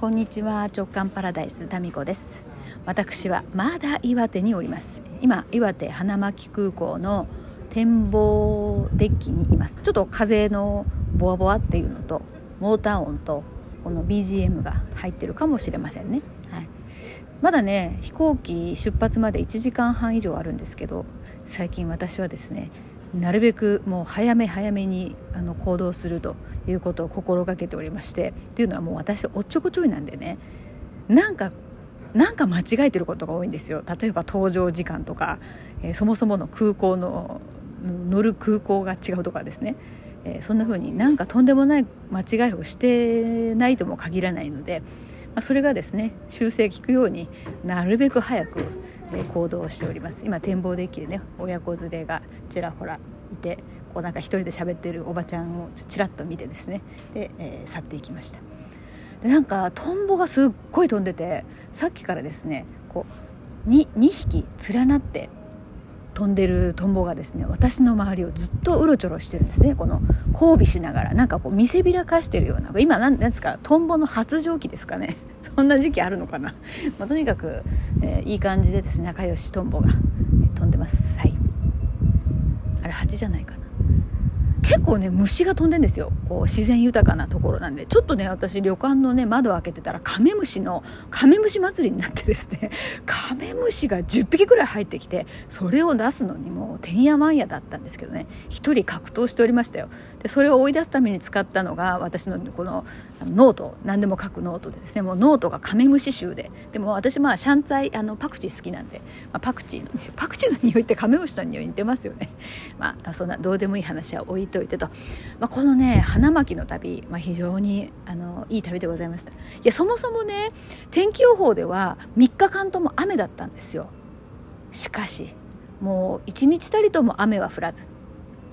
こんにちは。直感パラダイスタミコです。私はまだ岩手におります。今岩手花巻空港の展望デッキにいます。ちょっと風のボワボワっていうのとモーター音とこの BGM が入ってるかもしれませんね、はい、まだね飛行機出発まで1時間半以上あるんですけど最近私はですねなるべくもう早め早めにあの行動するということを心がけておりましてっていうのはもう私おっちょこちょいなんでね。なんかなんか間違えてることが多いんですよ。例えば搭乗時間とか、えー、そもそもの空港の乗る空港が違うとかですね、えー、そんな風になんかとんでもない間違いをしてないとも限らないので、まあ、それがですね修正効くようになるべく早く行動しております。今展望デッキでね親子連れがちらほらいてこうなんか一人で喋ってるおばちゃんをちらっと見てですね。で、えー、去っていきました。でなんかトンボがすっごい飛んでてさっきからですねこう 2, 2匹連なって飛んでるトンボがですね私の周りをずっとうろちょろしてるんですね。この交尾しながらなんかこう見せびらかしてるような今何ですかトンボの発情期ですかね。そんな時期あるのかな、まあ、とにかく、えー、いい感じでですね仲良しトンボが、え飛んでます。はい。あれ蜂じゃないかな。結構ね虫が飛んでんですよ。こう自然豊かなところなんで。ちょっとね私旅館のね窓を開けてたらカメムシのカメムシ祭りになってですね。カメムシが10匹ぐらい入ってきてそれを出すのにもうてんやわんやだったんですけどね。1人格闘しておりましたよ。でそれを追い出すために使ったのが私のこのノート。何でも書くノートでですね。もうノートがカメムシ臭で。でも私まあシャンツァイあのパクチー好きなんで、まあ、パクチーの、ね、パクチーの匂いってカメムシの匂いに似てますよね。まあそんなどうでもいい話は置いといてと、まあ、このね花巻の旅、まあ、非常にあのいい旅でございました。いやそもそもね天気予報では3日間とも雨だったんですよ。しかしもう1日たりとも雨は降らず。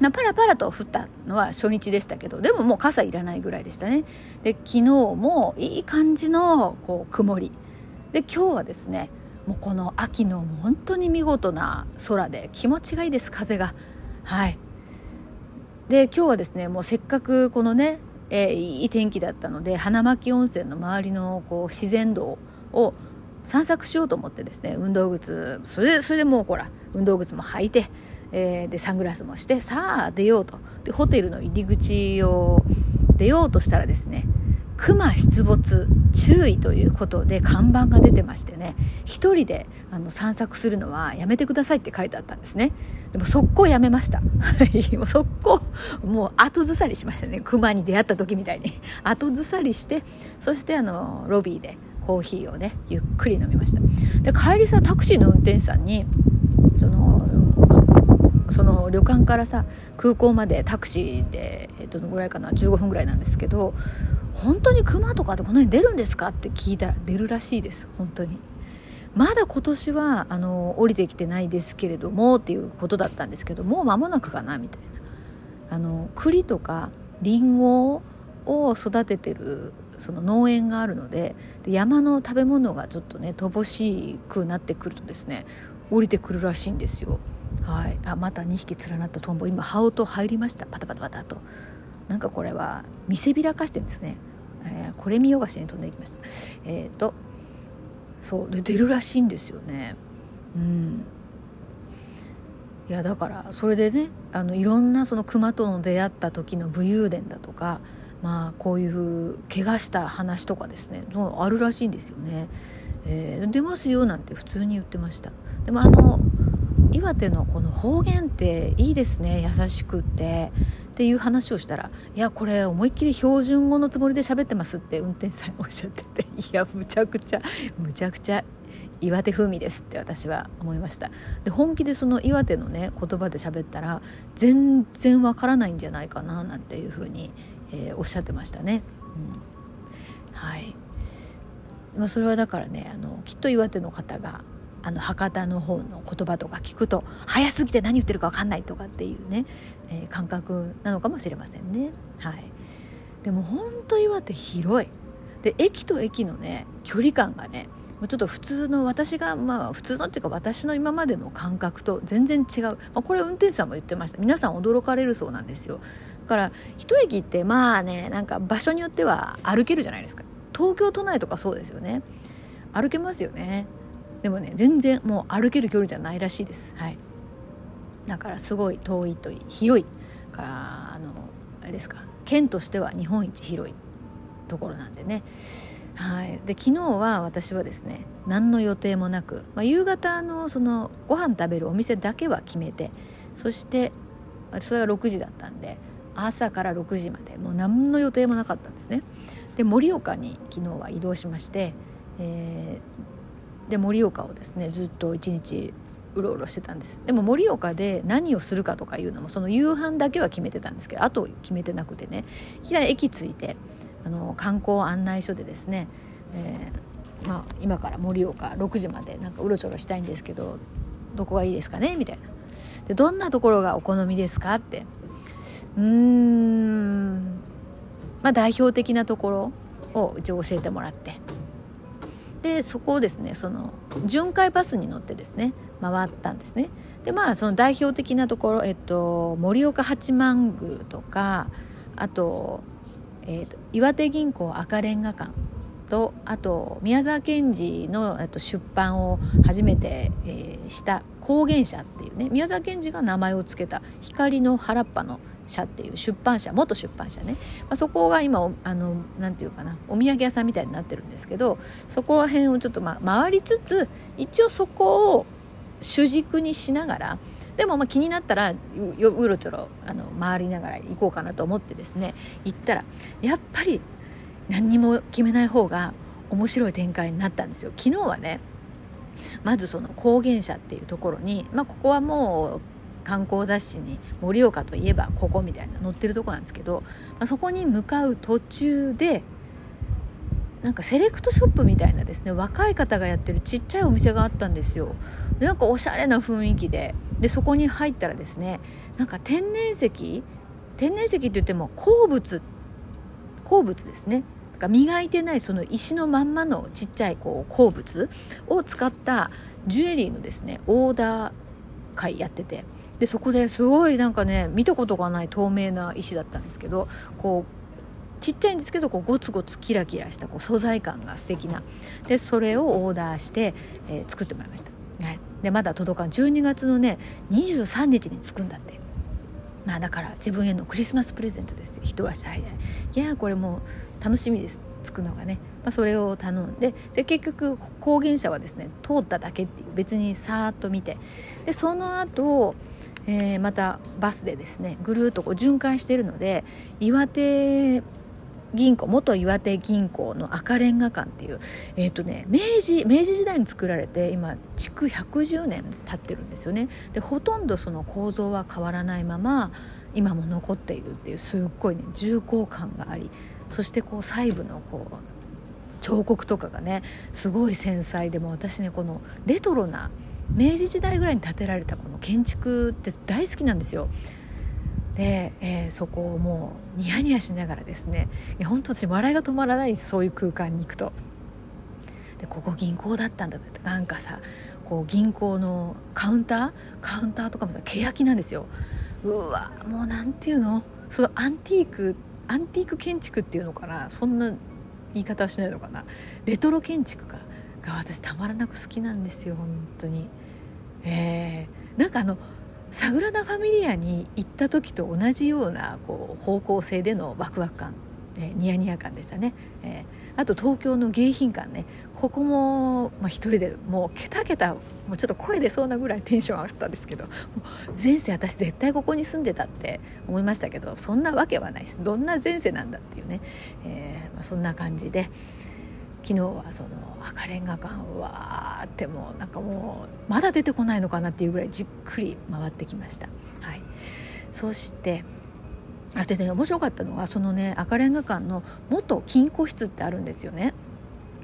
まあ、パラパラと降ったのは初日でしたけどでももう傘いらないぐらいでしたね。で昨日もいい感じのこう曇り。で今日はですねもうこの秋の本当に見事な空で気持ちがいいです風が。はい。で今日はですねもうせっかくこのね、えー、いい天気だったので花巻温泉の周りのこう自然道を散策しようと思ってですね運動靴それでそれでもうほら運動靴も履いてえー、でサングラスもしてさあ出ようと。でホテルの入り口を出ようとしたらですね熊出没注意ということで看板が出てましてね一人であの散策するのはやめてくださいって書いてあったんですね。でも速攻やめました。もう速攻もう後ずさりしましたね。熊に出会った時みたいに。後ずさりしてそしてあのロビーでコーヒーをねゆっくり飲みました。で帰りさタクシーの運転手さんにそのその旅館からさ空港までタクシーで、え、どのぐらいかな15分ぐらいなんですけど本当に熊とかってこの辺出るんですか？って聞いたら出るらしいです。本当に。まだ今年はあの降りてきてないですけれどもっていうことだったんですけどもう間もなくかなみたいな。あの栗とかりんごを育ててるその農園があるので山の食べ物がちょっとね乏しくなってくるとですね降りてくるらしいんですよ。はい、あまた2匹連なったトンボ今羽音入りました。パタパタパタと。なんかこれは見せびらかしてるんですね、えー、これ見よがしに飛んでいきました。えっ、ー、とそうで出るらしいんですよね。うん。いやだからそれでねあのいろんなその熊との出会った時の武勇伝だとかまあこういう怪我した話とかですねあるらしいんですよね、えー、出ますよなんて普通に言ってました。でもあの岩手のこの方言っていいですね優しくって。っていう話をしたらいやこれ思いっきり標準語のつもりで喋ってますって運転手さんおっしゃってて いやむちゃくちゃむちゃくちゃ岩手風味ですって私は思いました。で本気でその岩手のね言葉で喋ったら全然わからないんじゃないかななんていうふうに、えー、おっしゃってましたね、うん、はい。まあ、それはだからねあのきっと岩手の方があの博多の方の言葉とか聞くと早すぎて何言ってるか分かんないとかっていうね、えー、感覚なのかもしれませんね。はい、でも本当岩手広い。で駅と駅のね距離感がねもうちょっと普通の私がまあ普通のっていうか私の今までの感覚と全然違う、まあ、これ運転手さんも言ってました。皆さん驚かれるそうなんですよ。だから一駅ってまあねなんか場所によっては歩けるじゃないですか。東京都内とかそうですよね。歩けますよね。でもね全然もう歩ける距離じゃないらしいです。はい。だからすごい遠いといい広いからあのあれですか県としては日本一広いところなんでね。はい、で昨日は私はですね何の予定もなく、まあ、夕方のそのご飯食べるお店だけは決めてそしてそれは6時だったんで朝から6時までもう何の予定もなかったんですね。で盛岡に昨日は移動しまして、え、で盛岡をですねずっと一日うろうろしてたんです。でも盛岡で何をするかとかいうのもその夕飯だけは決めてたんですけどあと決めてなくてねいきなり駅着いてあの観光案内所でですね、えー、まあ、今から盛岡6時までなんかうろちょろしたいんですけどどこがいいですかね？みたいな。でどんなところがお好みですか？って。うーん。まあ代表的なところを一応教えてもらって。でそこをですねその巡回バスに乗ってですね回ったんですね。でまあその代表的なところ、えっと、盛岡八幡宮とかあと,、えっと岩手銀行赤レンガ館とあと宮沢賢治の、えっと、出版を初めて、えー、した光源社っていうね宮沢賢治が名前を付けた光の原っぱの社っていう出版社元出版社ね、まあ、そこが今あのなんていうかなお土産屋さんみたいになってるんですけどそこら辺をちょっと、まあ、回りつつ一応そこを主軸にしながらでもまあ気になったらうろちょろあの回りながら行こうかなと思ってですね行ったらやっぱり何にも決めない方が面白い展開になったんですよ。昨日はねまずその高原社っていうところに、まあ、ここはもう観光雑誌に盛岡といえばここみたいな載ってるとこなんですけど、まあ、そこに向かう途中でなんかセレクトショップみたいなですね若い方がやってるちっちゃいお店があったんですよ。でなんかおしゃれな雰囲気ででそこに入ったらですねなんか天然石天然石って言っても鉱物鉱物ですね。磨いてないその石のまんまのちっちゃいこう鉱物を使ったジュエリーのですねオーダー会やってて。でそこですごいなんかね見たことがない透明な石だったんですけどこうちっちゃいんですけどこうゴツゴツキラキラしたこう素材感が素敵な。でそれをオーダーして、えー、作ってもらいました、はい、でまだ届かん。12月のね23日に着くんだって。まあだから自分へのクリスマスプレゼントですよ。一足早い。いやこれもう楽しみです。着くのがね、まあ、それを頼んで。で結局高原車はですね通っただけっていう。別にさーっと見て。でその後えー、またバスでですねぐるっとこう巡回しているので岩手銀行元岩手銀行の赤レンガ館っていう、えーとね、明治明治時代に作られて今築110年経ってるんですよね。でほとんどその構造は変わらないまま今も残っているっていうすっごいね重厚感がありそしてこう細部のこう彫刻とかがねすごい繊細でも私ねこのレトロな明治時代ぐらいに建てられたこの建築って大好きなんですよ。で、えー、そこをもうニヤニヤしながらですねいや本当私笑いが止まらないそういう空間に行くと。でここ銀行だったんだってなんかさこう銀行のカウンターカウンターとかもさ欅なんですよ。うわもうなんていうの？そのアンティークアンティーク建築っていうのかな？そんな言い方はしないのかな？レトロ建築かが私たまらなく好きなんですよ本当に。えー、なんかあのサグラダ・ファミリアに行った時と同じようなこう方向性でのワクワク感、えー、ニヤニヤ感でしたね、えー、あと東京の迎賓館ねここも、まあ、一人でもうケタケタもうちょっと声出そうなぐらいテンション上がったんですけど前世私絶対ここに住んでたって思いましたけどそんなわけはないです。どんな前世なんだっていうね、えーまあ、そんな感じで。昨日はその赤レンガ館わーってもうなんかもうまだ出てこないのかなっていうぐらいじっくり回ってきました。はい、そしてあでね面白かったのがそのね赤レンガ館の元金庫室ってあるんですよね。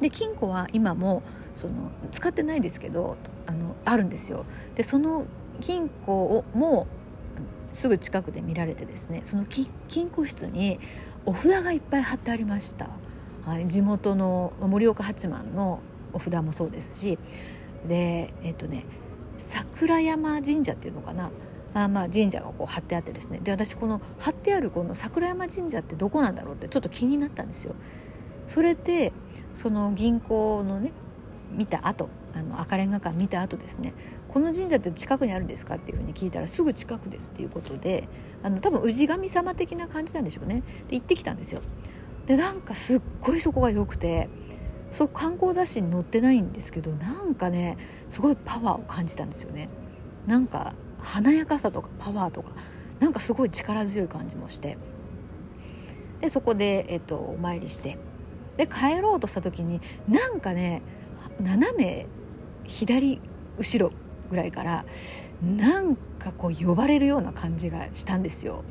で金庫は今もその使ってないですけどあのあるんですよ。でその金庫をもすぐ近くで見られてですねその金庫室にお札がいっぱい貼ってありました。はい、地元の盛岡八幡のお札もそうですしでえっ、とね桜山神社っていうのかな。あまあ神社がこう貼ってあってですね。で私この貼ってあるこの桜山神社ってどこなんだろうってちょっと気になったんですよ。それでその銀行のね見た後あの赤レンガ館見た後ですねこの神社って近くにあるんですかっていうふうに聞いたらすぐ近くですっていうことであの多分氏神様的な感じなんでしょうね。で行ってきたんですよ。でなんかすっごいそこが良くてそう観光雑誌に載ってないんですけどなんかねすごいパワーを感じたんですよね。なんか華やかさとかパワーとかなんかすごい力強い感じもして。でそこで、えっと、お参りして。で帰ろうとした時になんかね斜め左後ろぐらいからなんかこう呼ばれるような感じがしたんですよ。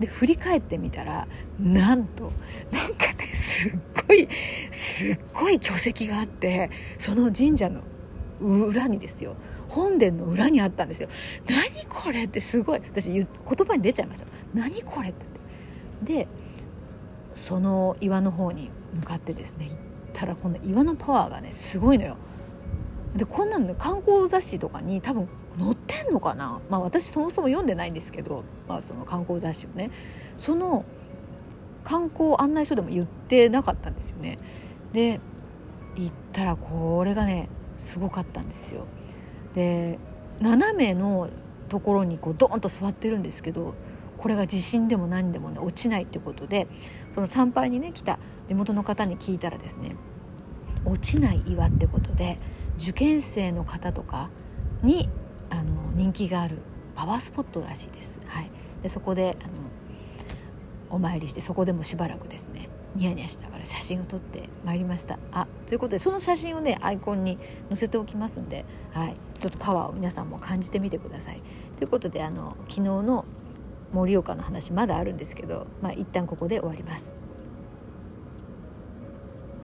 で振り返ってみたらなんとなんかねすっごいすっごい巨石があってその神社の裏にですよ本殿の裏にあったんですよ。何これってすごい私言葉に出ちゃいました。何これって。でその岩の方に向かってですね行ったらこの岩のパワーがねすごいのよ。でこんなのね観光雑誌とかに多分載ってんのかな？まあ私そもそも読んでないんですけど、まあ、その観光雑誌をね。その観光案内所でも言ってなかったんですよね。で行ったらこれがねすごかったんですよ。で斜めのところにこうドーンと座ってるんですけどこれが地震でも何でもね落ちないってことでその参拝にね来た地元の方に聞いたらですね落ちない岩ってことで受験生の方とかに人気があるパワースポットらしいです。はい、でそこであのお参りしてそこでもしばらくですねニヤニヤしながら写真を撮ってまいりましたあということでその写真をねアイコンに載せておきますんで、はい、ちょっとパワーを皆さんも感じてみてくださいということであの昨日の盛岡の話まだあるんですけど、まあ、一旦ここで終わります。